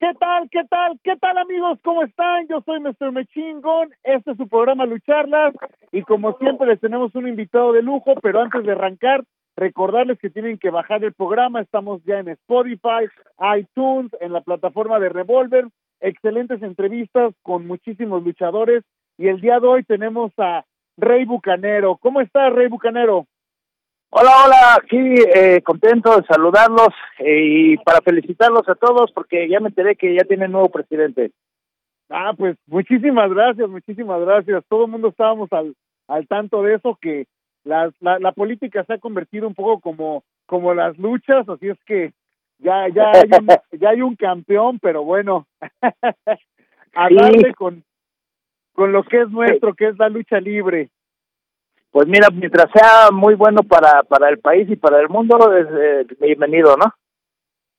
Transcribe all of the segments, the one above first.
¿Qué tal? ¿Qué tal? ¿Qué tal amigos? ¿Cómo están? Yo soy Mr. Mechingón, este es su programa Lucharlas y como siempre les tenemos un invitado de lujo, pero antes de arrancar, recordarles que tienen que bajar el programa, estamos ya en Spotify, iTunes, en la plataforma de Revolver, excelentes entrevistas con muchísimos luchadores y el día de hoy tenemos a Rey Bucanero. ¿Cómo está Rey Bucanero? Hola, hola, aquí eh, contento de saludarlos eh, y para felicitarlos a todos porque ya me enteré que ya tienen nuevo presidente. Ah, pues muchísimas gracias, muchísimas gracias. Todo el mundo estábamos al, al tanto de eso, que la, la, la política se ha convertido un poco como, como las luchas, así es que ya, ya, hay un, ya hay un campeón, pero bueno, a Sí. darle con, con lo que es nuestro, que es la lucha libre. Pues mira, mientras sea muy bueno para, para el país y para el mundo, es eh, bienvenido, ¿no?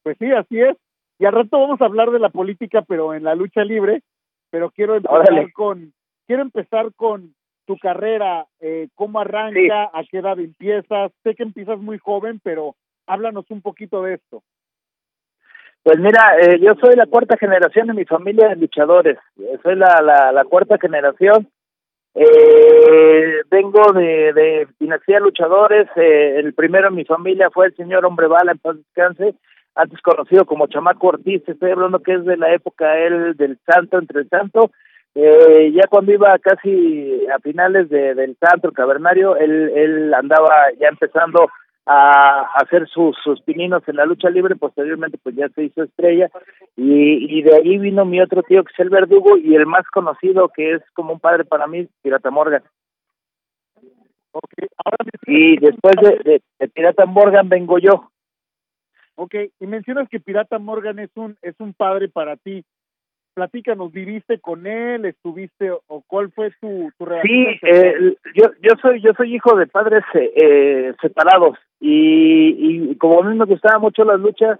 Pues sí, así es. Y al rato vamos a hablar de la política, pero en la lucha libre. Pero quiero empezar Órale. con, quiero empezar con tu carrera, eh, cómo arranca, a qué edad empiezas. Sé que empiezas muy joven, pero háblanos un poquito de esto. Pues mira, eh, yo soy la cuarta generación de mi familia de luchadores. Soy la, la, la cuarta generación. Eh, vengo de, de dinastía luchadores. Eh, el primero en mi familia fue el señor Hombre Bala, en paz descanse, antes conocido como Chamaco Ortiz. Estoy hablando que es de la época él del Santo, entre el Santo. Eh, ya cuando iba casi a finales de, del Santo, el Cavernario, él, él andaba ya empezando a hacer sus, sus pininos en la lucha libre, posteriormente pues ya se hizo estrella y, y de ahí vino mi otro tío que es el Verdugo y el más conocido que es como un padre para mí, Pirata Morgan. Okay, ahora Y después de, de, de Pirata Morgan vengo yo. Ok, y mencionas que Pirata Morgan es un es un padre para ti. Platícanos, ¿viviste con él? ¿Estuviste o cuál fue tu, tu relación? Sí, eh, yo yo soy yo soy hijo de padres eh, eh, separados y, y como a mí me gustaban mucho las luchas,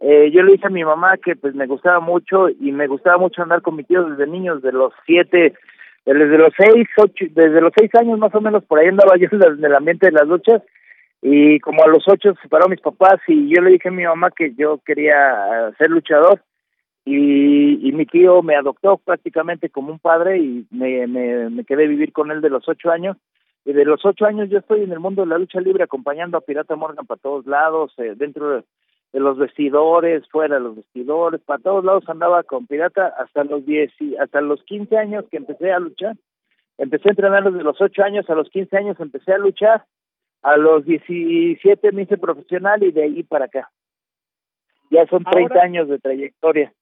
eh, yo le dije a mi mamá que pues me gustaba mucho y me gustaba mucho andar con mi tío desde niños, de los siete, desde los seis, ocho, desde los seis años más o menos por ahí andaba yo en el ambiente de las luchas y como a los ocho se separaron mis papás y yo le dije a mi mamá que yo quería eh, ser luchador y, y mi tío me adoptó prácticamente como un padre y me, me, me quedé a vivir con él de los ocho años y de los ocho años yo estoy en el mundo de la lucha libre acompañando a Pirata Morgan para todos lados, eh, dentro de, de los vestidores, fuera de los vestidores, para todos lados andaba con Pirata hasta los diez y hasta los quince años que empecé a luchar. Empecé a entrenar desde los ocho años, a los quince años empecé a luchar, a los diecisiete me hice profesional y de ahí para acá. Ya son 30 años de trayectoria.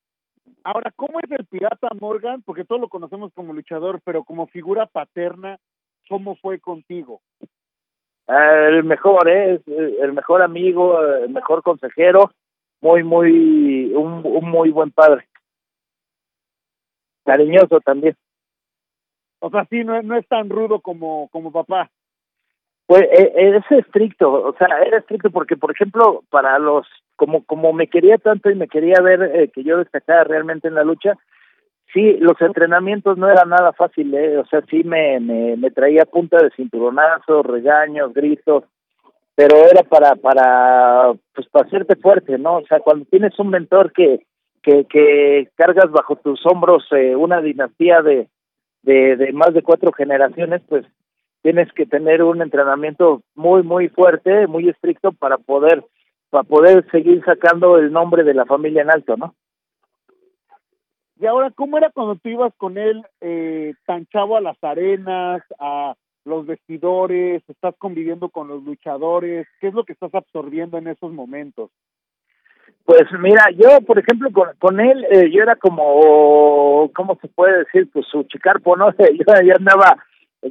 Ahora, ¿cómo es el Pirata Morgan? Porque todos lo conocemos como luchador, pero como figura paterna, ¿cómo fue contigo? Ah, el mejor, ¿eh? Eh, el mejor amigo, el mejor consejero, muy, muy, un, un muy buen padre. Cariñoso también. O sea, sí, no, no es tan rudo como, como papá. Pues eh, es estricto, o sea, era estricto porque, por ejemplo, para los, como como me quería tanto y me quería ver eh, que yo destacara realmente en la lucha, sí, los entrenamientos no eran nada fácil, ¿eh? o sea, sí me, me, me traía punta de cinturonazos, regaños, gritos, pero era para, para, pues para hacerte fuerte, ¿no? O sea, cuando tienes un mentor que, que, que cargas bajo tus hombros eh, una dinastía de, de, de más de cuatro generaciones, pues tienes que tener un entrenamiento muy muy fuerte, muy estricto para poder para poder seguir sacando el nombre de la familia en alto, ¿no? Y ahora, ¿cómo era cuando tú ibas con él eh, tan chavo a las arenas, a los vestidores, estás conviviendo con los luchadores? ¿Qué es lo que estás absorbiendo en esos momentos? Pues mira, yo por ejemplo con, con él eh, yo era como, ¿cómo se puede decir? Pues su chicarpo, ¿no? Yo, yo andaba,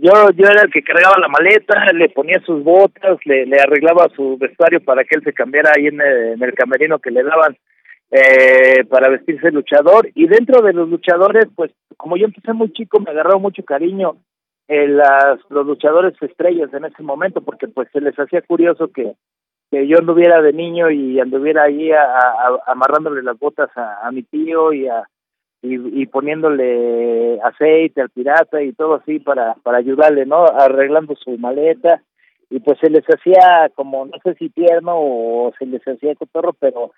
yo yo era el que cargaba la maleta, le ponía sus botas, le, le arreglaba su vestuario para que él se cambiara ahí en el, camerino que le daban eh, para vestirse luchador. Y dentro de los luchadores, pues como yo empecé muy chico, me agarró mucho cariño eh, las, los luchadores estrellas en ese momento, porque pues se les hacía curioso que, que yo anduviera de niño y anduviera ahí a, a, amarrándole las botas a mi tío y a y, y poniéndole aceite al pirata y todo así para para ayudarle, ¿no? Arreglando su maleta y pues se les hacía como no sé si tierno o se les hacía cotorro, pero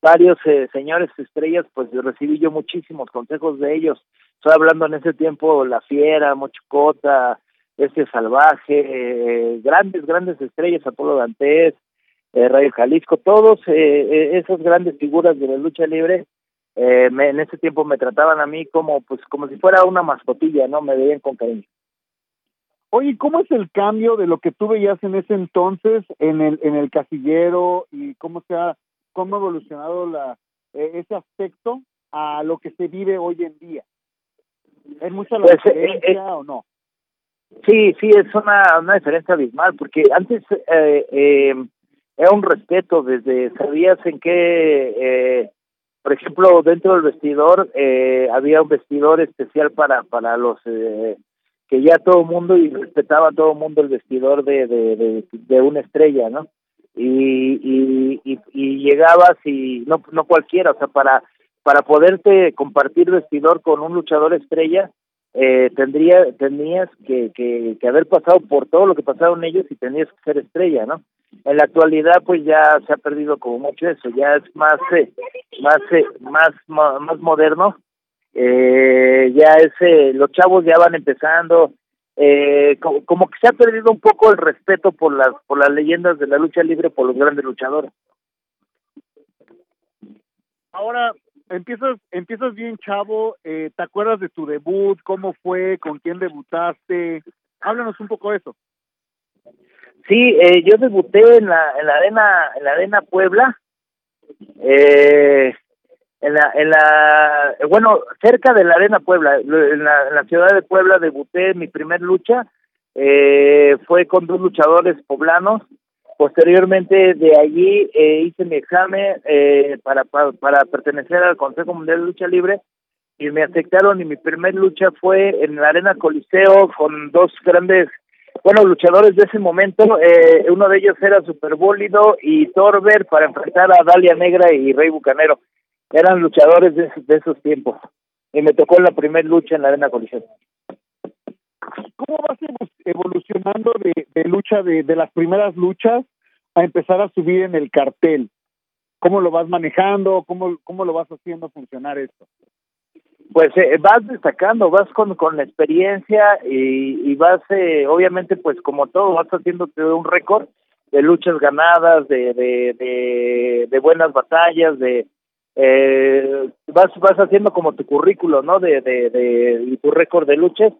varios eh, señores estrellas, pues recibí yo muchísimos consejos de ellos. Estoy hablando en ese tiempo La Fiera, Mochocota, Este Salvaje, eh, grandes, grandes estrellas, Apolo Dantes, eh, Radio Jalisco, todos eh, eh, esas grandes figuras de la lucha libre, eh, me, en ese tiempo me trataban a mí como, pues, como si fuera una mascotilla, ¿no? Me veían con cariño. Oye, ¿cómo es el cambio de lo que tú veías en ese entonces en el en el casillero y cómo se ha cómo ha evolucionado la eh, ese aspecto a lo que se vive hoy en día? ¿Es mucha la Pues, eh, diferencia eh, o no? Sí, sí, es una, una diferencia abismal, porque antes eh, eh, era un respeto, desde sabías en qué, eh, por ejemplo, dentro del vestidor eh, había un vestidor especial para para los eh, que ya todo el mundo y respetaba todo el mundo el vestidor de, de, de, una estrella, ¿no? Y, y, y, llegabas y no no cualquiera, o sea, para para poderte compartir vestidor con un luchador estrella, eh, tendría tenías que, que haber pasado por todo lo que pasaron ellos y tenías que ser estrella, ¿no? En la actualidad pues ya se ha perdido como mucho eso, ya es más eh, más eh, más más moderno. Eh, ya es eh, los chavos ya van empezando eh, como, como que se ha perdido un poco el respeto por las por las leyendas de la lucha libre por los grandes luchadores. Ahora empiezas empiezas bien chavo, eh, ¿te acuerdas de tu debut? ¿Cómo fue? ¿Con quién debutaste? Háblanos un poco de eso. Sí, eh, yo debuté en la en la arena en la arena Puebla, eh, en la en la bueno cerca de la arena Puebla, en la, en la ciudad de Puebla debuté mi primer lucha, eh, fue con dos luchadores poblanos. Posteriormente de allí eh, hice mi examen eh, para, para para pertenecer al Consejo Mundial de Lucha Libre y me aceptaron y mi primer lucha fue en la arena Coliseo con dos grandes bueno, luchadores de ese momento, eh, uno de ellos era Superbólido y Torber para enfrentar a Dalia Negra y Rey Bucanero. Eran luchadores de, de esos tiempos. Y me tocó la primera lucha en la Arena Coliseo. ¿Cómo vas evo- evolucionando de, lucha de, de las primeras luchas a empezar a subir en el cartel? ¿Cómo lo vas manejando? ¿Cómo, cómo lo vas haciendo funcionar esto? Pues eh, vas destacando, vas con, con la experiencia y, y vas, eh, obviamente, pues como todo, vas haciéndote un récord de luchas ganadas, de, de, de, buenas batallas, de eh, vas vas haciendo como tu currículo, ¿no? De, de, de y tu récord de luchas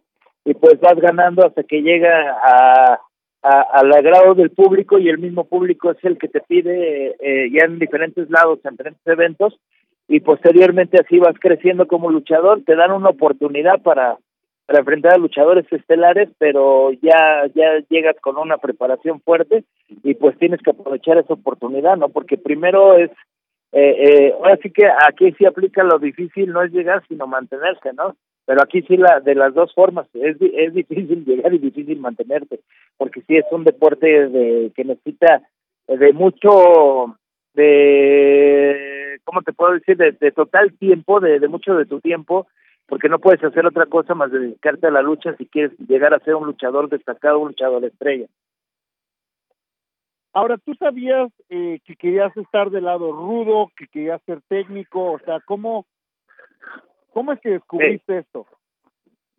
y pues vas ganando hasta que llega a al agrado del público y el mismo público es el que te pide eh, ya en diferentes lados, en diferentes eventos y posteriormente así vas creciendo como luchador, te dan una oportunidad para, para enfrentar a luchadores estelares, pero ya ya llegas con una preparación fuerte y pues tienes que aprovechar esa oportunidad, ¿no? Porque primero es eh, eh, ahora sí que aquí sí aplica lo difícil, no es llegar sino mantenerse, ¿no? Pero aquí sí la de las dos formas, es es difícil llegar y difícil mantenerte, porque sí es un deporte de que necesita de mucho de cómo te puedo decir de, de total tiempo de, de mucho de tu tiempo porque no puedes hacer otra cosa más de dedicarte a la lucha si quieres llegar a ser un luchador destacado un luchador estrella Ahora, ¿tú sabías eh, que querías estar del lado rudo, que querías ser técnico? O sea, ¿cómo, cómo es que descubriste esto?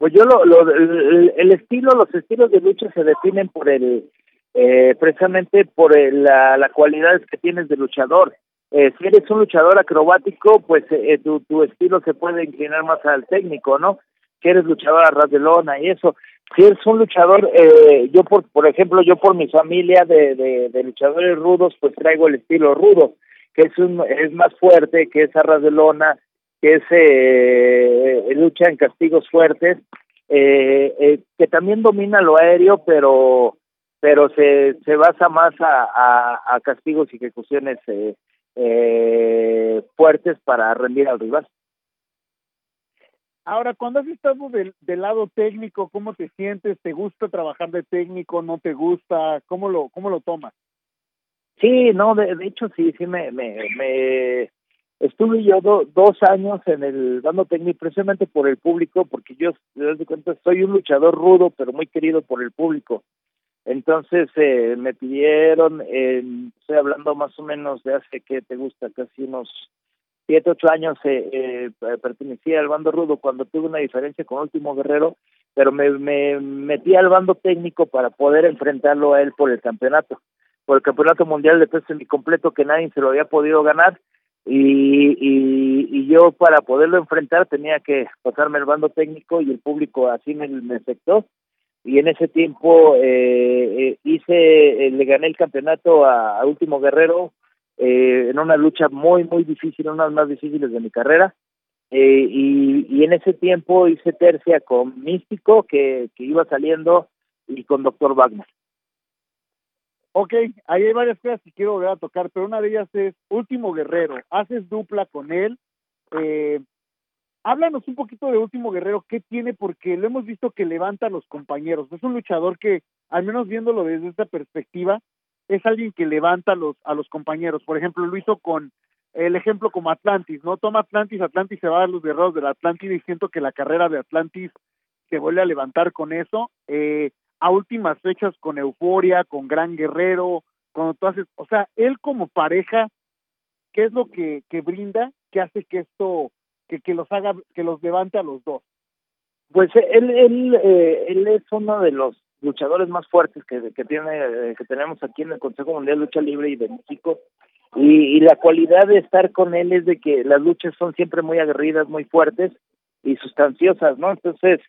pues yo lo, lo el, el estilo los estilos de lucha se definen por el eh, precisamente por el, la, la cualidades que tienes de luchador. Eh, si eres un luchador acrobático pues eh, tu, tu estilo se puede inclinar más al técnico no si eres luchador a ras de lona y eso. Si eres un luchador eh, yo por por ejemplo yo por mi familia de, de, luchadores rudos pues traigo el estilo rudo que es un es más fuerte que es a ras de lona que es eh, lucha en castigos fuertes eh, eh, que también domina lo aéreo pero pero se se basa más a, a, a castigos y ejecuciones eh, eh, fuertes para rendir al rival. Ahora, cuando has estado del, del, lado técnico, ¿cómo te sientes? ¿Te gusta trabajar de técnico? ¿No te gusta? ¿Cómo lo, cómo lo tomas? Sí, no, de, de hecho sí, sí me, me, me estuve yo do, dos años en el dando técnico precisamente por el público, porque yo, de cuenta, soy un luchador rudo, pero muy querido por el público. Entonces eh, me pidieron, eh, estoy hablando más o menos de hace que te gusta, casi unos siete, ocho años eh, eh, pertenecía al bando rudo cuando tuve una diferencia con Último Guerrero, pero me, me metí al bando técnico para poder enfrentarlo a él por el campeonato, por el campeonato mundial de peso completo que nadie se lo había podido ganar y, y, yo para poderlo enfrentar tenía que pasarme el bando técnico y el público así me, aceptó y en ese tiempo eh, eh, hice, eh, le gané el campeonato a, Último Guerrero eh, en una lucha muy, muy difícil, una de las más difíciles de mi carrera. Eh, y, en ese tiempo hice tercia con Místico, que, que iba saliendo, y con Doctor Wagner. Ok, ahí hay varias cosas que quiero volver a tocar, pero una de ellas es Último Guerrero. Haces dupla con él. Eh, háblanos un poquito de Último Guerrero, ¿qué tiene? Porque lo hemos visto que levanta a los compañeros. Es un luchador que, al menos viéndolo desde esta perspectiva, es alguien que levanta a los, a los compañeros. Por ejemplo, lo hizo con el ejemplo como Atlantis, ¿no? Toma Atlantis, Atlantis se va a los guerreros del Atlantis y siento que la carrera de Atlantis se vuelve a levantar con eso. Eh, a últimas fechas con Euforia, con Gran Guerrero, cuando tú haces, o sea, él como pareja, ¿qué es lo que, brinda? que hace que esto, que, que los haga, que los levante a los dos? Pues él, él, eh, él es uno de los luchadores más fuertes que, que tiene que tenemos aquí en el Consejo Mundial de Lucha Libre y de México y, y, la cualidad de estar con él es de que las luchas son siempre muy aguerridas, muy fuertes y sustanciosas, ¿no? Entonces,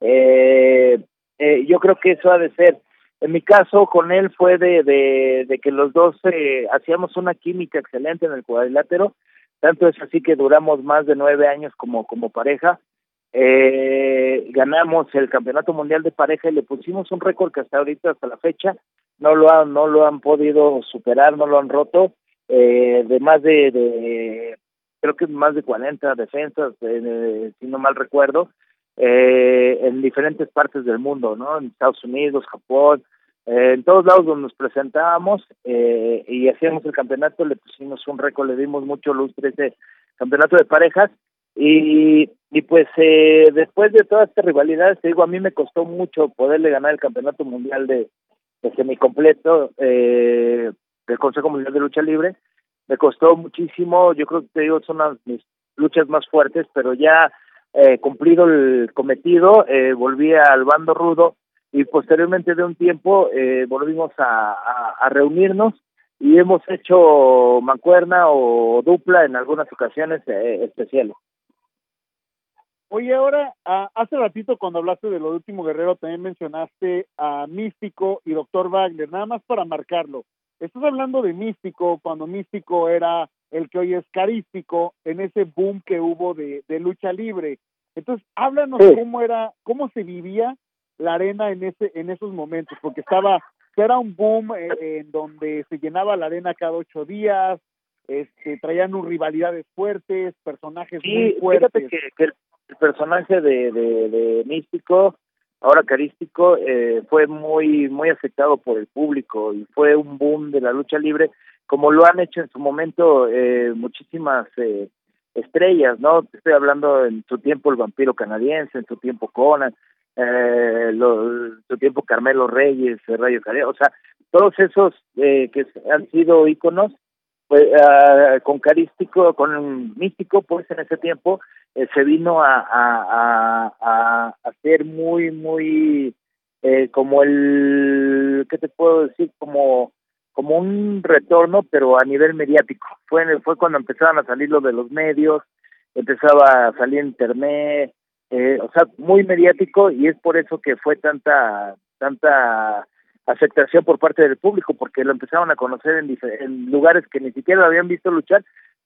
eh, eh, yo creo que eso ha de ser. En mi caso, con él fue de, de, de que los dos eh, hacíamos una química excelente en el cuadrilátero, tanto es así que duramos más de nueve años como, como pareja, eh, ganamos el campeonato mundial de pareja y le pusimos un récord que hasta ahorita hasta la fecha no lo han no lo han podido superar no lo han roto eh, de más de, de creo que más de 40 defensas eh, si no mal recuerdo eh, en diferentes partes del mundo no en Estados Unidos Japón eh, en todos lados donde nos presentábamos eh, y hacíamos el campeonato le pusimos un récord le dimos mucho lustre ese campeonato de parejas y, y pues eh, después de todas estas rivalidades, te digo, a mí me costó mucho poderle ganar el campeonato mundial de, de semicompleto eh, del Consejo Mundial de Lucha Libre. Me costó muchísimo, yo creo que te digo, son las mis luchas más fuertes, pero ya eh, cumplido el cometido, eh, volví al bando rudo y posteriormente de un tiempo eh, volvimos a, a, a reunirnos y hemos hecho mancuerna o dupla en algunas ocasiones eh, especiales. Oye, ahora, uh, hace ratito cuando hablaste de lo de último guerrero, también mencionaste a Místico y Doctor Wagner, nada más para marcarlo. Estás hablando de Místico, cuando Místico era el que hoy es carístico, en ese boom que hubo de, de lucha libre. Entonces, háblanos sí. cómo era, cómo se vivía la arena en ese, en esos momentos, porque estaba, era un boom eh, en donde se llenaba la arena cada ocho días, este, traían un rivalidades fuertes, personajes sí, muy fuertes. Fíjate que, que el personaje de, de, de Místico, ahora carístico, eh, fue muy, muy afectado por el público y fue un boom de la lucha libre, como lo han hecho en su momento eh, muchísimas eh, estrellas, ¿no? Estoy hablando en su tiempo el vampiro canadiense, en su tiempo Conan, eh, lo, su tiempo Carmelo Reyes, Rayo Carrera, o sea, todos esos eh, que han sido íconos pues, uh, con carístico, con místico, pues en ese tiempo eh, se vino a, a, a, a ser muy, muy eh, como el, ¿qué te puedo decir? Como como un retorno, pero a nivel mediático. Fue fue cuando empezaban a salir lo de los medios, empezaba a salir internet, eh, o sea, muy mediático y es por eso que fue tanta tanta aceptación por parte del público porque lo empezaron a conocer en, en lugares que ni siquiera lo habían visto luchar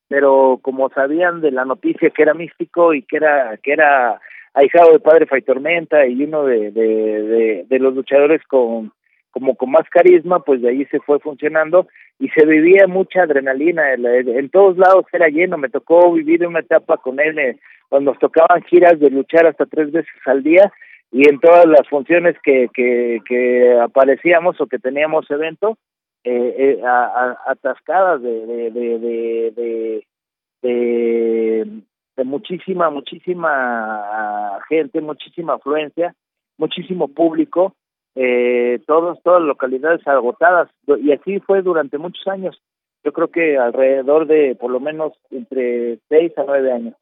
pero como sabían de la noticia que era místico y que era que era ahijado de padre Fay Tormenta y uno de, de, de, de los luchadores con como con más carisma, pues de ahí se fue funcionando y se vivía mucha adrenalina, en, todos lados era lleno, me tocó vivir una etapa con él eh, cuando nos tocaban giras de luchar hasta tres veces al día y en todas las funciones que, que, que aparecíamos o que teníamos evento, eh, eh atascadas de de, de, de, de, muchísima, muchísima gente, muchísima afluencia, muchísimo público eh, todos, todas las localidades agotadas, y así fue durante muchos años. Yo creo que alrededor de por lo menos entre seis a nueve años.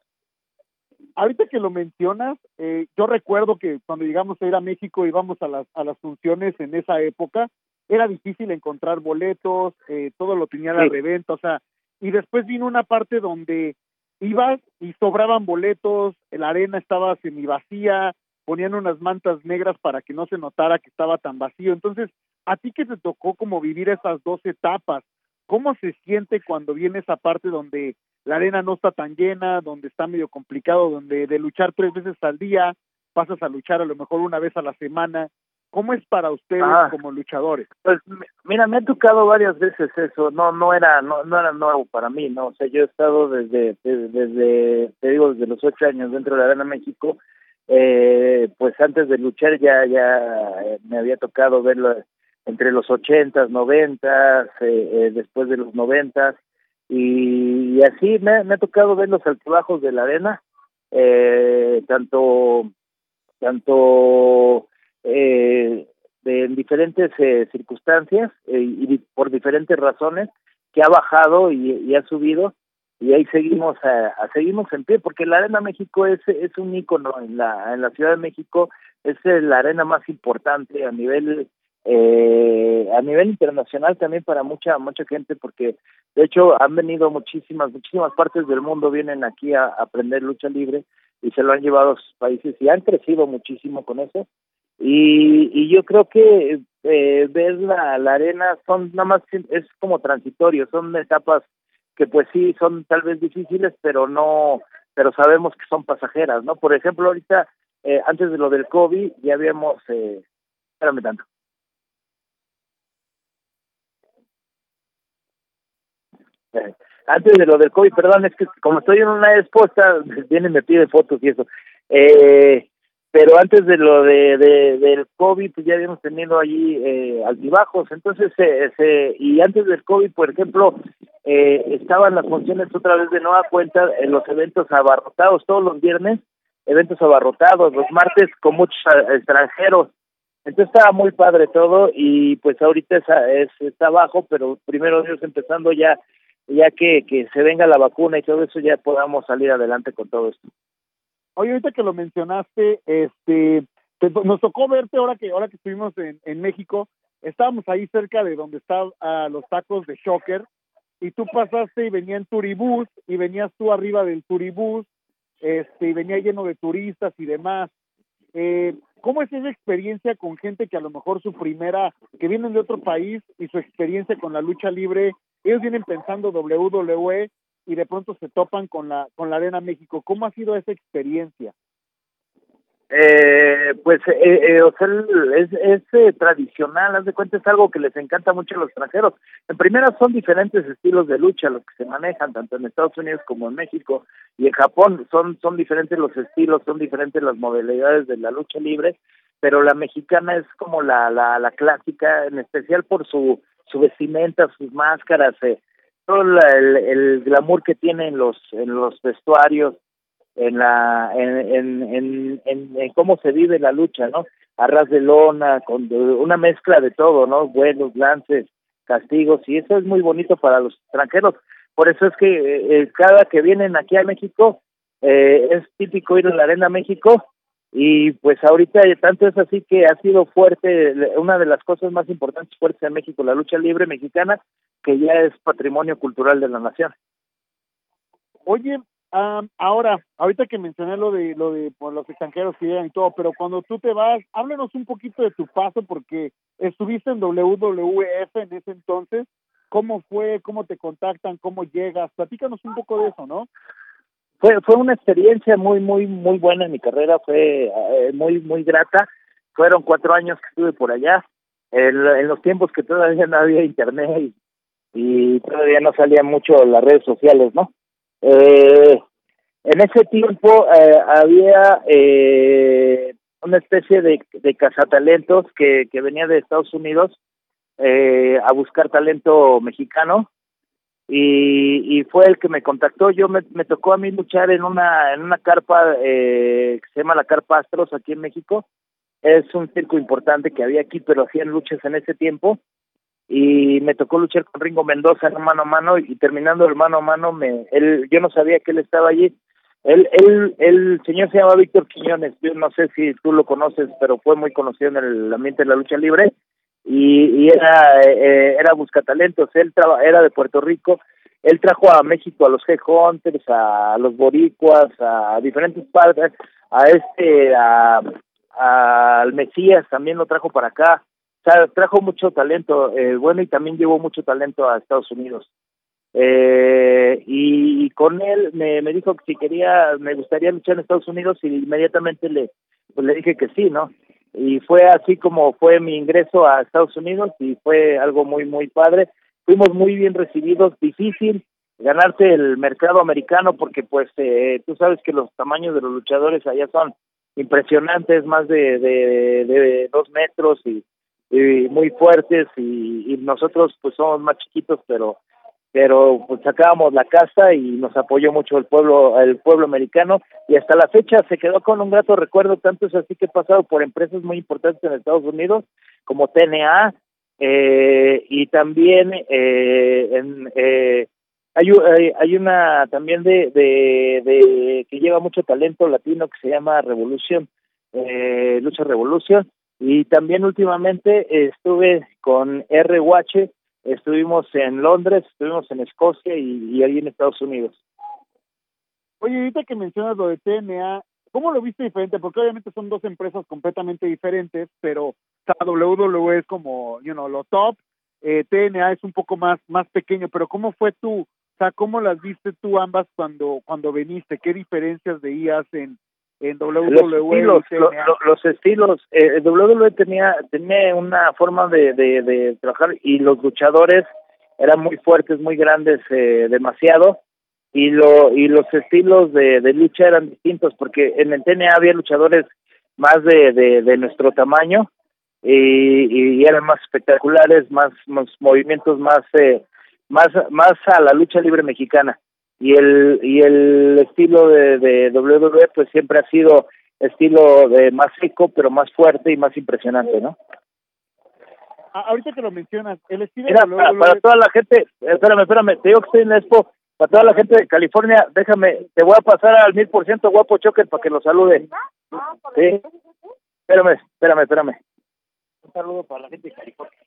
Ahorita que lo mencionas, eh, yo recuerdo que cuando llegamos a ir a México íbamos a las, a las funciones en esa época, era difícil encontrar boletos, eh, todo lo tenía la reventa, o sea, y después vino una parte donde ibas y sobraban boletos, la arena estaba semi vacía, ponían unas mantas negras para que no se notara que estaba tan vacío. Entonces, a ti que te tocó como vivir esas dos etapas, ¿cómo se siente cuando viene esa parte donde la arena no está tan llena, donde está medio complicado, donde de luchar tres veces al día pasas a luchar a lo mejor una vez a la semana? ¿Cómo es para ustedes ah. como luchadores? Pues mira, me ha tocado varias veces eso, no no era no no era nuevo para mí, no, o sea, yo he estado desde desde, desde te digo desde los ocho años dentro de la Arena México eh, pues antes de luchar ya ya eh, me había tocado verlo entre los ochentas, noventas, eh, eh, después de los noventas y, así me, ha tocado ver los altibajos de la arena, eh, tanto tanto en diferentes circunstancias y por diferentes razones que ha bajado y ha subido y ahí seguimos a, seguimos en pie porque la arena México es es un ícono en la en la Ciudad de México es la arena más importante a nivel eh, a nivel internacional también para mucha mucha gente porque de hecho han venido muchísimas muchísimas partes del mundo vienen aquí a, aprender lucha libre y se lo han llevado a sus países y han crecido muchísimo con eso. Y, y yo creo que eh, ver la, la arena son nada más es como transitorio son etapas que pues sí son tal vez difíciles, pero no, pero sabemos que son pasajeras, ¿no? Por ejemplo, ahorita, eh, antes de lo del COVID, ya habíamos, eh, espérame tanto. Eh, antes de lo del COVID, perdón, es que como estoy en una expuesta, viene me pide fotos y eso. Eh, pero antes de lo de, de del COVID pues ya habíamos tenido allí eh, altibajos entonces eh, y antes del COVID por ejemplo eh, estaban las funciones otra vez de nueva cuenta en los eventos abarrotados todos los viernes eventos abarrotados los martes con muchos extranjeros. Entonces estaba muy padre todo y pues ahorita es, está bajo pero primero Dios empezando ya ya que que se venga la vacuna y todo eso ya podamos salir adelante con todo esto. Oye, ahorita que lo mencionaste, este, nos tocó verte ahora que ahora que estuvimos en, en México, estábamos ahí cerca de donde están uh, los tacos de Shocker y tú pasaste y venía en turibús y venías tú arriba del turibús, este, y venía lleno de turistas y demás. Eh, ¿Cómo es esa experiencia con gente que a lo mejor su primera, que vienen de otro país y su experiencia con la lucha libre, ellos vienen pensando WWE y de pronto se topan con la con la Arena México. ¿Cómo ha sido esa experiencia? Eh, pues eh, eh, o sea, es, es eh, tradicional, haz de cuenta, es algo que les encanta mucho a los extranjeros. En primera son diferentes estilos de lucha los que se manejan, tanto en Estados Unidos como en México y en Japón, son, son diferentes los estilos, son diferentes las modalidades de la lucha libre, pero la mexicana es como la, la, la clásica, en especial por su, su vestimenta, sus máscaras, eh, todo el, el glamour que tiene en los en los vestuarios en la en en, en, en, cómo se vive la lucha no arras de lona con una mezcla de todo no vuelos lances castigos y eso es muy bonito para los extranjeros. Por eso es que eh, cada que vienen aquí a México eh, es típico ir a la arena México y pues ahorita tanto es así que ha sido fuerte una de las cosas más importantes fuertes en México la lucha libre mexicana que ya es patrimonio cultural de la nación. Oye ahora ahorita que mencioné lo de lo de por los extranjeros que llegan y todo pero cuando tú te vas háblanos un poquito de tu paso porque estuviste en WWF en ese entonces. Cómo fue cómo te contactan cómo llegas platícanos un poco de eso no fue fue una experiencia muy muy muy buena en mi carrera fue eh, muy muy grata. Fueron cuatro años que estuve por allá. En, en, los tiempos que todavía no había internet y y todavía no salían mucho las redes sociales, ¿no? Eh, en ese tiempo eh, había eh, una especie de, de cazatalentos que, que venía de Estados Unidos eh, a buscar talento mexicano y, y fue el que me contactó. Yo me, me tocó a mí luchar en una en una carpa eh, que se llama la Carpa Astros aquí en México. Es un circo importante que había aquí, pero hacían luchas en ese tiempo y me tocó luchar con Ringo Mendoza en mano a mano y terminando el mano a mano me él yo no sabía que él estaba allí. Él él el señor se llama Víctor Quiñones yo no sé si tú lo conoces pero fue muy conocido en el ambiente de la lucha libre y, y era eh, era buscatalentos. Él traba, era de Puerto Rico. Él trajo a México a los G-Hunters, a los Boricuas, a diferentes padres, a este, a, al Mesías también lo trajo para acá, trajo mucho talento, eh, bueno, y también llevó mucho talento a Estados Unidos. Eh, y, con él me, me dijo que si quería, me gustaría luchar en Estados Unidos y inmediatamente le, pues le dije que sí, ¿no? Y fue así como fue mi ingreso a Estados Unidos y fue algo muy, muy padre. Fuimos muy bien recibidos, difícil ganarse el mercado americano porque pues eh, tú sabes que los tamaños de los luchadores allá son impresionantes, más de, de dos metros y, y muy fuertes y, y nosotros pues somos más chiquitos pero pero pues sacábamos la casa y nos apoyó mucho el pueblo el pueblo americano. Y hasta la fecha se quedó con un grato recuerdo. Tanto es así que he pasado por empresas muy importantes en Estados Unidos como TNA eh, y también eh, en eh, hay hay, una también de, de de que lleva mucho talento latino que se llama Revolución eh, Lucha Revolución y también últimamente estuve con RUH estuvimos en Londres, estuvimos en Escocia y, y ahí en Estados Unidos. Oye, ahorita que mencionas lo de TNA, ¿cómo lo viste diferente? Porque obviamente son dos empresas completamente diferentes, pero WWE es como, you know, lo top, eh, TNA es un poco más más pequeño, pero ¿cómo fue tú? O sea, ¿cómo las viste tú ambas cuando cuando viniste? ¿Qué diferencias veías en en WWE? Los estilos, lo, lo, los estilos eh, WWE tenía tenía una forma de, de, de trabajar y los luchadores eran muy fuertes, muy grandes, eh, demasiado y lo y los estilos de, de lucha eran distintos porque en el TNA había luchadores más de, de, de nuestro tamaño y, y eran más espectaculares, más, más movimientos más eh, más más a la lucha libre mexicana y el y el estilo de, de WWE pues siempre ha sido estilo de más seco pero más fuerte y más impresionante, ¿no? ahorita que lo mencionas, el estilo Mira, de para, WWE para toda la gente, espérame, espérame, te digo que estoy en la Expo, para toda la gente de California, déjame, te voy a pasar al mil por ciento guapo Choker para que lo salude. Sí, espérame, espérame, espérame. Un saludo para la gente de California.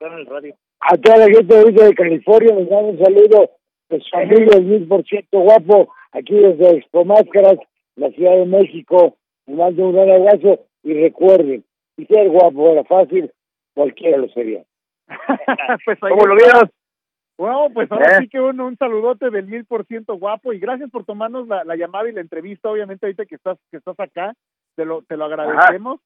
En el radio. A toda la gente de California les damos un saludo de su amigo el mil por ciento guapo, aquí desde Expo Máscaras, la Ciudad de México. Les mando un gran abrazo y recuerden, si ser guapo era fácil, cualquiera lo sería. pues ahí ¿Cómo lo vieron? Bueno, pues ahora ¿Eh? sí que un, un saludote del mil por ciento guapo y gracias por tomarnos la, la llamada y la entrevista, obviamente ahorita que estás que estás acá, te lo te lo agradecemos.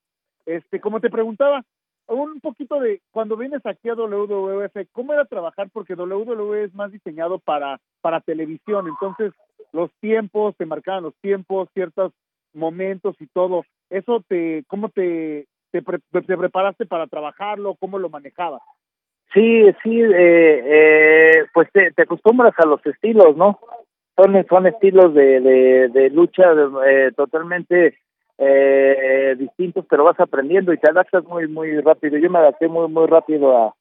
Este, como te preguntaba, un poquito de cuando vienes aquí a WWF, ¿cómo era trabajar? Porque WWE es más diseñado para para televisión, entonces los tiempos, te marcaban los tiempos, ciertos momentos y todo. Eso te cómo te te, pre- te preparaste para trabajarlo, cómo lo manejabas. Sí, sí, eh, eh, pues te, te acostumbras a los estilos, ¿no? Son, son estilos de, de, de lucha eh, totalmente eh, distintos, pero vas aprendiendo y te adaptas muy, muy rápido. Yo me adapté muy, muy rápido a,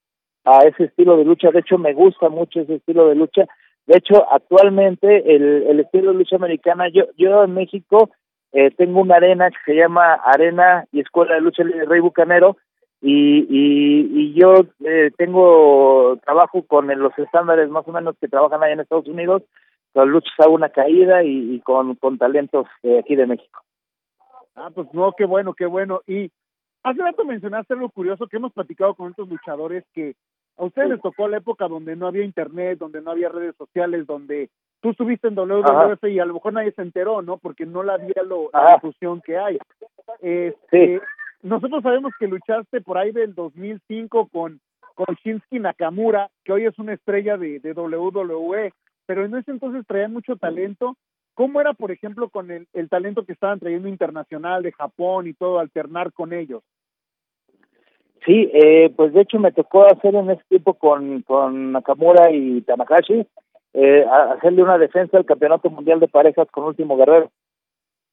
a ese estilo de lucha. De hecho, me gusta mucho ese estilo de lucha. De hecho, actualmente el, el estilo de lucha americana, yo, yo en México eh, tengo una arena que se llama Arena y Escuela de Lucha Libre Rey Bucanero, y, y, y yo eh, tengo trabajo con los estándares más o menos que trabajan allá en Estados Unidos, con luchas a una caída y, con, con talentos de aquí de México. Ah, pues no, qué bueno, qué bueno. Y hace rato mencionaste algo curioso que hemos platicado con estos luchadores que a ustedes les tocó la época donde no había internet, donde no había redes sociales, donde tú estuviste en WWF y a lo mejor nadie se enteró, ¿no? Porque no la había lo, la difusión que hay. Este, Nosotros sabemos que luchaste por ahí del 2005 con con Shinsuke Nakamura, que hoy es una estrella de, de WWE, pero en ese entonces traían mucho talento. ¿Cómo era, por ejemplo, con el, talento que estaban trayendo internacional de Japón y todo, alternar con ellos? Sí, eh, pues de hecho me tocó hacer en ese tiempo con, con Nakamura y Tanahashi, eh, hacerle una defensa al Campeonato Mundial de Parejas con Último Guerrero,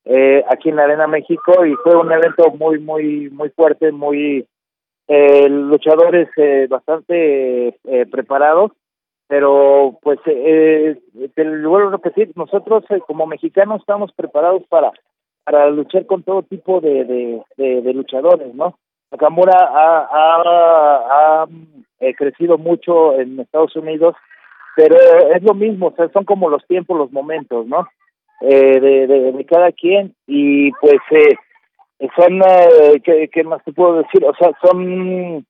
eh, aquí en la Arena México, y fue un evento muy, muy, muy fuerte, muy eh, luchadores eh, bastante eh, preparados, pero pues eh, te lo vuelvo a repetir, nosotros eh, como mexicanos estamos preparados para para luchar con todo tipo de, de, luchadores, ¿no? Nakamura ha, ha, ha eh, crecido mucho en Estados Unidos, pero es lo mismo, o sea, son como los tiempos, los momentos, ¿no? Eh, de, de, de cada quien y pues eh, son, eh, ¿qué, ¿qué más te puedo decir? O sea, son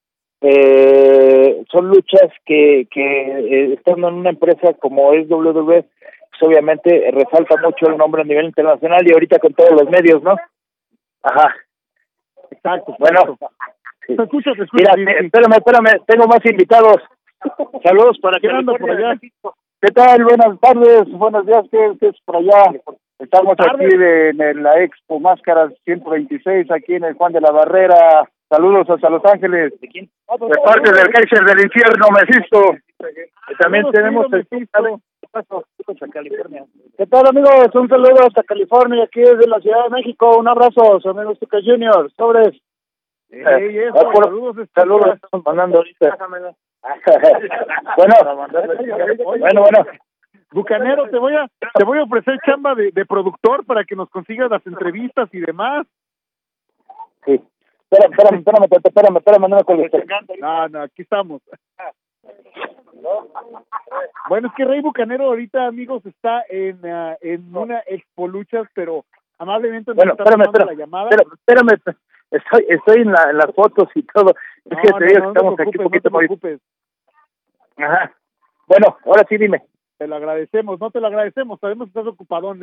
eh, son luchas que, que eh, estando en una empresa como es WWE, pues obviamente resalta mucho el nombre a nivel internacional y ahorita con todos los medios, ¿no? Ajá. Exacto. Bueno, Te escucho, te escucho. mira, sí, sí. espérame, espérame, tengo más invitados. Saludos para ¿Quién anda por allá? ¿Qué tal? Buenas tardes, buenos días, ¿qué, qué es por allá? Estamos aquí de, en la Expo Máscaras 126, aquí en el Juan de la Barrera. Saludos hasta Los Ángeles. De parte del Kaiser del Infierno, Mesisto. Y también Saludos, tenemos el Mephisto. California. ¿Qué tal, amigos? Un saludo hasta California, aquí desde la Ciudad de México. Un abrazo, su amigo Stuka Junior. Sobres. Ey, eso, Ah, por- saludos. Saludos, estamos mandando ahorita. bueno, bueno, bueno. Bucanero, te voy a te voy a ofrecer chamba de, de productor para que nos consigas las entrevistas y demás. Sí. Espérame, espérame, espérame, espérame, espérame, no me. No, no, aquí estamos. Bueno, es que Rey Bucanero ahorita, amigos, está en, ah, en una expo luchas, pero amablemente nos Bueno, está espérame, la llamada. espérame, espérame, estoy, estoy en, la, en las fotos y todo. Es No, que te digo no, que no estamos te aquí preocupes, un poquito no te preocupes. Ajá. Bueno, ahora sí dime. Te lo agradecemos, no te lo agradecemos, sabemos que estás ocupado.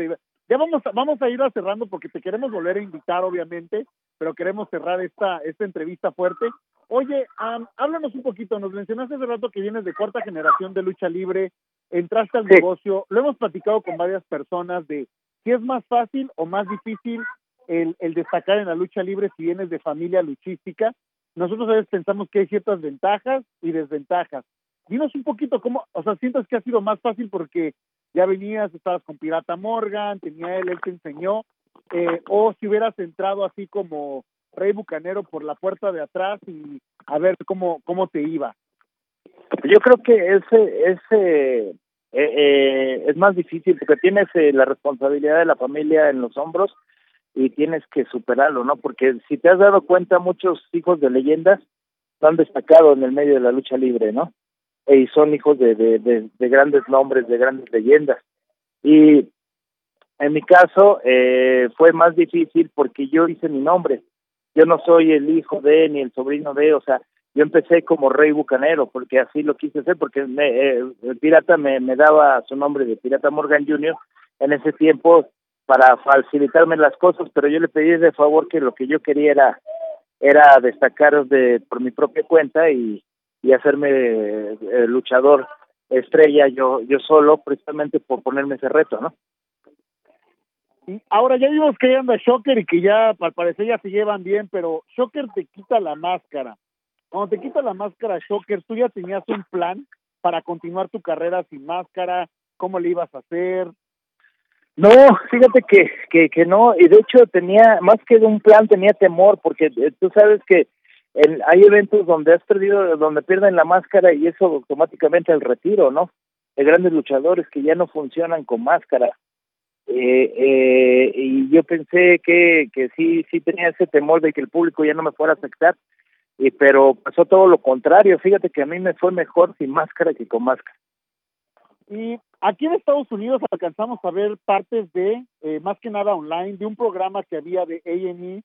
Ya vamos a, vamos a ir a cerrando porque te queremos volver a invitar, obviamente, pero queremos cerrar esta esta entrevista fuerte. Oye, am, háblanos un poquito, nos mencionaste hace rato que vienes de cuarta generación de lucha libre, entraste al Sí. negocio, lo hemos platicado con varias personas de si es más fácil o más difícil el, el destacar en la lucha libre si vienes de familia luchística. Nosotros a veces pensamos que hay ciertas ventajas y desventajas. Dinos un poquito cómo, o sea, sientes que ha sido más fácil porque ya venías, estabas con Pirata Morgan, tenía él, él te enseñó, eh, o si hubieras entrado así como Rey Bucanero por la puerta de atrás y a ver cómo, cómo te iba. Yo creo que ese, ese eh, eh, es más difícil porque tienes eh, la responsabilidad de la familia en los hombros y tienes que superarlo, ¿no? Porque si te has dado cuenta, muchos hijos de leyendas han destacado en el medio de la lucha libre, ¿no? Y son hijos de, de, de, de grandes nombres, de grandes leyendas. Y en mi caso eh, fue más difícil porque yo hice mi nombre. Yo no soy el hijo de ni el sobrino de, o sea, yo empecé como rey bucanero porque así lo quise hacer porque me, eh, el pirata me, me daba su nombre de pirata Morgan Jr. en ese tiempo para facilitarme las cosas pero yo le pedí de favor que lo que yo quería era era destacar de por mi propia cuenta y, y hacerme eh, luchador estrella yo yo solo precisamente por ponerme ese reto no ahora ya vimos que anda Shocker y que ya al parecer ya se llevan bien, pero Shocker te quita la máscara. Cuando te quita la máscara Shocker, tú ya tenías un plan para continuar tu carrera sin máscara, cómo le ibas a hacer. No, fíjate que, que, que no, y de hecho tenía, más que de un plan, tenía temor, porque eh, tú sabes que en, hay eventos donde has perdido, donde pierden la máscara y eso automáticamente el retiro, ¿no? De grandes luchadores que ya no funcionan con máscara. Eh, eh, y yo pensé que, que sí, sí tenía ese temor de que el público ya no me fuera a aceptar, y, pero pasó todo lo contrario, fíjate que a mí me fue mejor sin máscara que con máscara. Y aquí en Estados Unidos alcanzamos a ver partes de, eh, más que nada online, de un programa que había de A&E,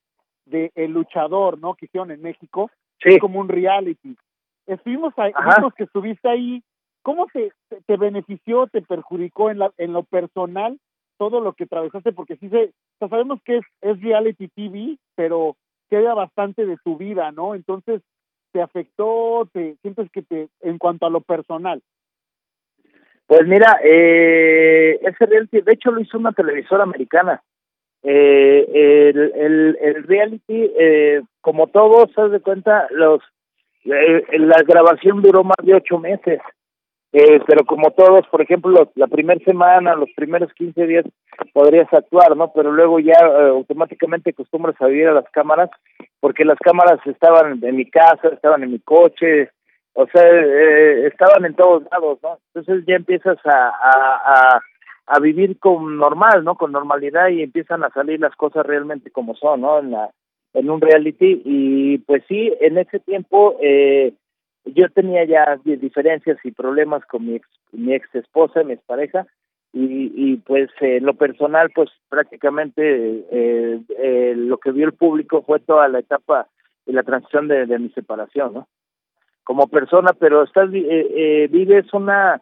de El Luchador, ¿no? Que hicieron en México, Sí. como un reality. Estuvimos ahí, vimos que estuviste ahí. ¿Cómo te, te, te benefició, te perjudicó en, la, en lo personal todo lo que atravesaste? Porque sí se, o sea, sabemos que es, es reality TV, pero queda bastante de tu vida, ¿no? Entonces, te afectó? ¿Te sientes que te, en cuanto a lo personal? Pues mira, eh, ese reality, de hecho lo hizo una televisora americana. Eh, el, reality, eh, como todos, se de cuenta, los eh, la grabación duró más de ocho meses. Eh, pero como todos, por ejemplo, la primera semana, los primeros 15 días podrías actuar, ¿no? Pero luego ya eh, automáticamente acostumbras a vivir a las cámaras, porque las cámaras estaban en mi casa, estaban en mi coche, o sea, eh, estaban en todos lados, ¿no? Entonces ya empiezas a, a, a, a vivir con normal, ¿no? Con normalidad y empiezan a salir las cosas realmente como son, ¿no? En la en un reality y pues sí, en ese tiempo eh, yo tenía ya diferencias y problemas con mi ex, mi ex esposa, mi ex pareja, y, y pues eh, lo personal, pues prácticamente eh, eh, lo que vio el público fue toda la etapa y la transición de, de mi separación, ¿no? Como persona, pero estás eh, eh, vives una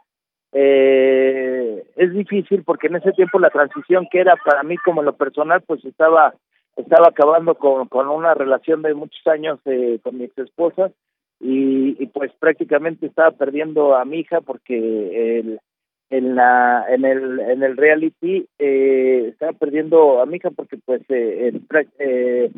eh, es difícil porque en ese tiempo la transición que era para mí como lo personal, pues estaba estaba acabando con, con una relación de muchos años eh, con mi ex esposa y, y pues prácticamente estaba perdiendo a mi hija porque el, en la en el en el reality eh, estaba perdiendo a mi hija porque pues eh, eh,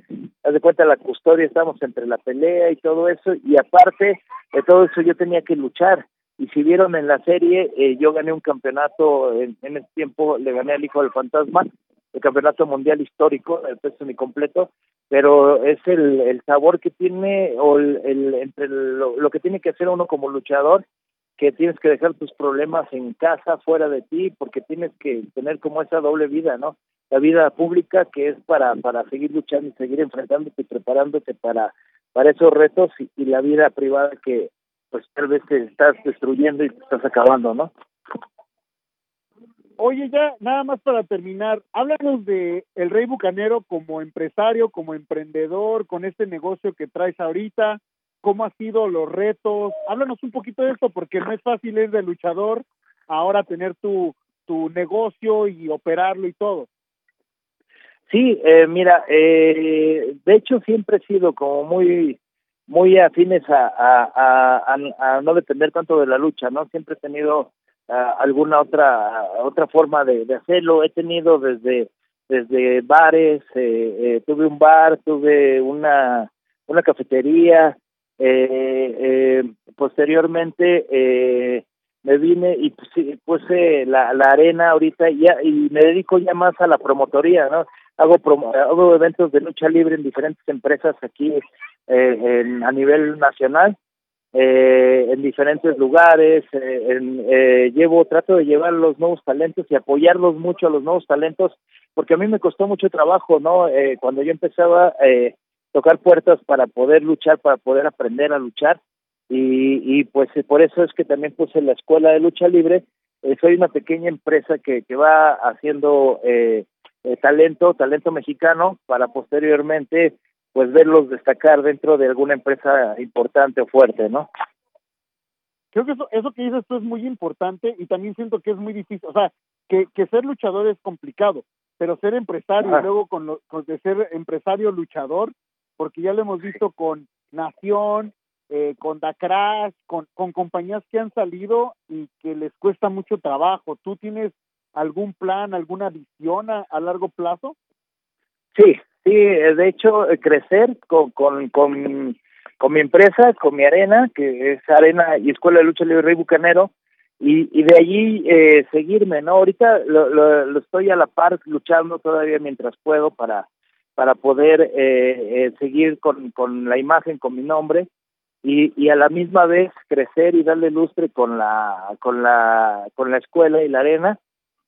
haz de cuenta la custodia estábamos entre la pelea y todo eso y aparte de todo eso yo tenía que luchar y si vieron en la serie eh, yo gané un campeonato en, en ese tiempo le gané al hijo del fantasma el campeonato mundial histórico el peso completo pero es el, el sabor que tiene o el, el entre lo, lo que tiene que hacer uno como luchador que tienes que dejar tus problemas en casa, fuera de ti, porque tienes que tener como esa doble vida, ¿no? La vida pública que es para para seguir luchando y seguir enfrentándote y preparándote para para esos retos y la vida privada que pues tal vez te estás destruyendo y te estás acabando, ¿no? Oye, ya nada más para terminar, háblanos de el Rey Bucanero como empresario, como emprendedor, con este negocio que traes ahorita, cómo han sido los retos. Háblanos un poquito de esto, porque no es fácil ir de luchador ahora tener tu, tu negocio y operarlo y todo. Sí, eh, mira, eh, de hecho siempre he sido como muy muy afines a, a, a, a, no depender tanto de la lucha, ¿no? Siempre he tenido uh, alguna otra otra forma de, hacerlo. He tenido desde desde bares, eh, eh, tuve un bar, tuve una una cafetería, eh, eh, posteriormente eh, me vine y puse la, la arena ahorita ya, y me dedico ya más a la promotoría, ¿no? Hago, promo, hago eventos de lucha libre en diferentes empresas aquí eh, en, a nivel nacional, eh, en diferentes lugares, eh, en, eh, llevo, trato de llevar los nuevos talentos y apoyarlos mucho a los nuevos talentos, porque a mí me costó mucho trabajo, ¿no? Eh, cuando yo empezaba, eh, tocar puertas para poder luchar, para poder aprender a luchar y, y pues por eso es que también puse la escuela de lucha libre. Eh, soy una pequeña empresa que, que va haciendo eh, eh, talento, talento mexicano para posteriormente pues verlos destacar dentro de alguna empresa importante o fuerte, ¿no? Creo que eso, eso que dices tú es muy importante y también siento que es muy difícil, o sea, que, que ser luchador es complicado, pero ser empresario y luego con, lo, con de ser empresario luchador porque ya lo hemos visto con Nación, eh, con Dacrash, con, con compañías que han salido y que les cuesta mucho trabajo. ¿Tú tienes algún plan, alguna visión a, a largo plazo? Sí, sí, eh, de hecho, eh, crecer con, con, con, con mi empresa, con mi arena, que es Arena y Escuela de Lucha Libre Rey Bucanero, y, y de allí eh, seguirme, ¿no? Ahorita lo, lo, estoy a la par luchando todavía mientras puedo para para poder eh, eh, seguir con, con la imagen, con mi nombre y, y a la misma vez crecer y darle lustre con la con la con la escuela y la arena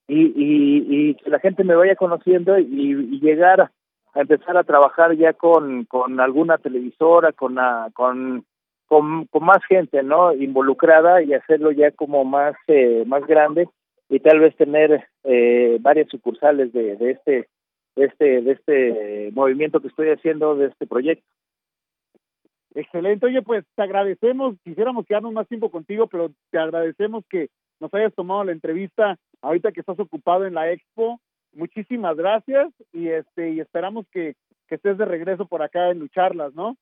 y, y, y que la gente me vaya conociendo y, y llegar a, a empezar a trabajar ya con, con alguna televisora, con, con, con, con más gente no involucrada y hacerlo ya como más eh, más grande y tal vez tener eh, varias sucursales de, de este de este de este movimiento que estoy haciendo de este proyecto. Excelente, oye, pues te agradecemos, quisiéramos quedarnos más tiempo contigo, pero te agradecemos que nos hayas tomado la entrevista ahorita que estás ocupado en la expo. Muchísimas gracias y este y esperamos que, que estés de regreso por acá en lucharlas, ¿no?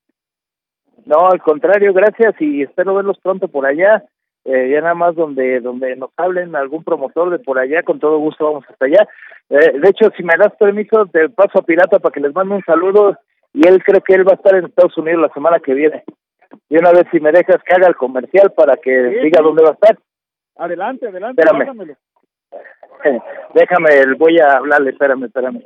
No, al contrario, gracias y espero verlos pronto por allá. Eh, ya nada más donde donde nos hablen algún promotor de por allá, con todo gusto vamos hasta allá. Eh, de hecho, si me das permiso, te paso a Pirata para que les mande un saludo y él cree que él va a estar en Estados Unidos la semana que viene. Y una vez si me dejas que haga el comercial para que diga dónde va a estar. Adelante, adelante, Espérame. pásamelo. Déjame, voy a hablarle, espérame, espérame.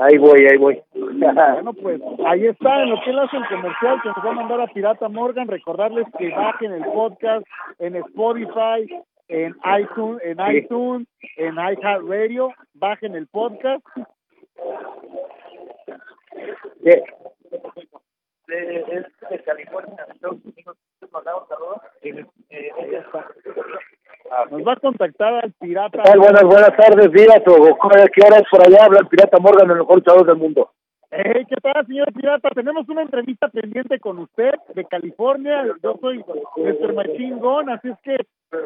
Ahí voy, ahí voy. Bueno, pues ahí está, en lo que él hace el comercial que nos va a mandar a Pirata Morgan, recordarles que bajen el podcast en Spotify, en iTunes, en Sí. iTunes, en iHeartRadio, bajen el podcast. De, de, es de California, Estados Unidos. ¿Mandamos saludos? Eh, ella está. Nos va a contactar al Pirata. ¿Qué tal? Buenas, buenas tardes, días, o ¿qué hora es por allá? Habla el Pirata Morgan, el mejor luchador del mundo. Hey, ¿Qué tal, señor Pirata? Tenemos una entrevista pendiente con usted de California. Yo soy Mr. Machine Gun, así es que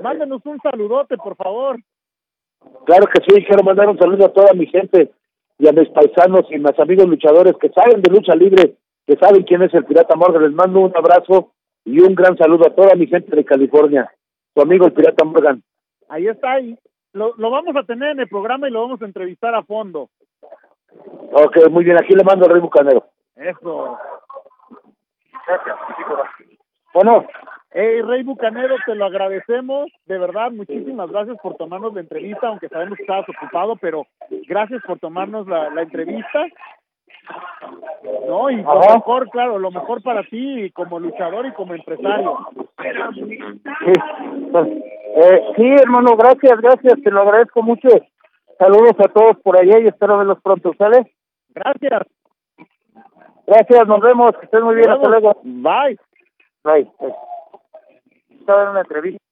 mándenos un saludote, por favor. Claro que sí, quiero mandar un saludo a toda mi gente y a mis paisanos y mis amigos luchadores que saben de lucha libre, que saben quién es el Pirata Morgan. Les mando un abrazo y un gran saludo a toda mi gente de California. Tu amigo el Pirata Morgan. Ahí está, ahí. Lo, lo vamos a tener en el programa y lo vamos a entrevistar a fondo. Ok, muy bien, aquí le mando Rey Bucanero. Eso. Bueno, Hey, Rey Bucanero, te lo agradecemos. De verdad, muchísimas gracias por tomarnos la entrevista, aunque sabemos que estabas ocupado, pero gracias por tomarnos la, la entrevista. No, y lo Ajá. mejor, claro, lo mejor para ti como luchador y como empresario. Sí. Eh, sí, hermano, gracias, gracias, te lo agradezco mucho. Saludos a todos por allá y espero verlos pronto, ¿sale? Gracias. Gracias, nos vemos, que estén muy bien, hasta luego. Bye. Bye. bye. Estaba en una entrevista.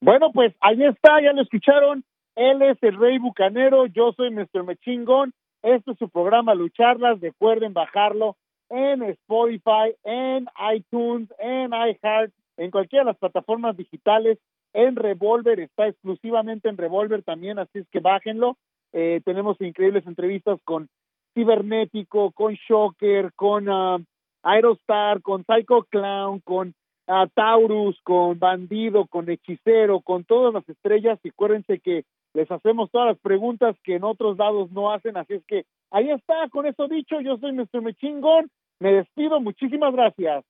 Bueno, pues ahí está, ya lo escucharon. Él es el Rey Bucanero, yo soy Mr. Mechingón. Este es su programa Lucharlas. Recuerden bajarlo en Spotify, en iTunes, en iHeart, en cualquiera de las plataformas digitales. En Revolver, está exclusivamente en Revolver también, así es que bájenlo. Eh, tenemos increíbles entrevistas con Cibernético, con Shocker, con ah, Aerostar, con Psycho Clown, con a Taurus, con Bandido, con Hechicero, con todas las estrellas. Y acuérdense que les hacemos todas las preguntas que en otros lados no hacen. Así es que ahí está, con eso dicho, yo soy Mr. Mechingón. Me despido, muchísimas gracias.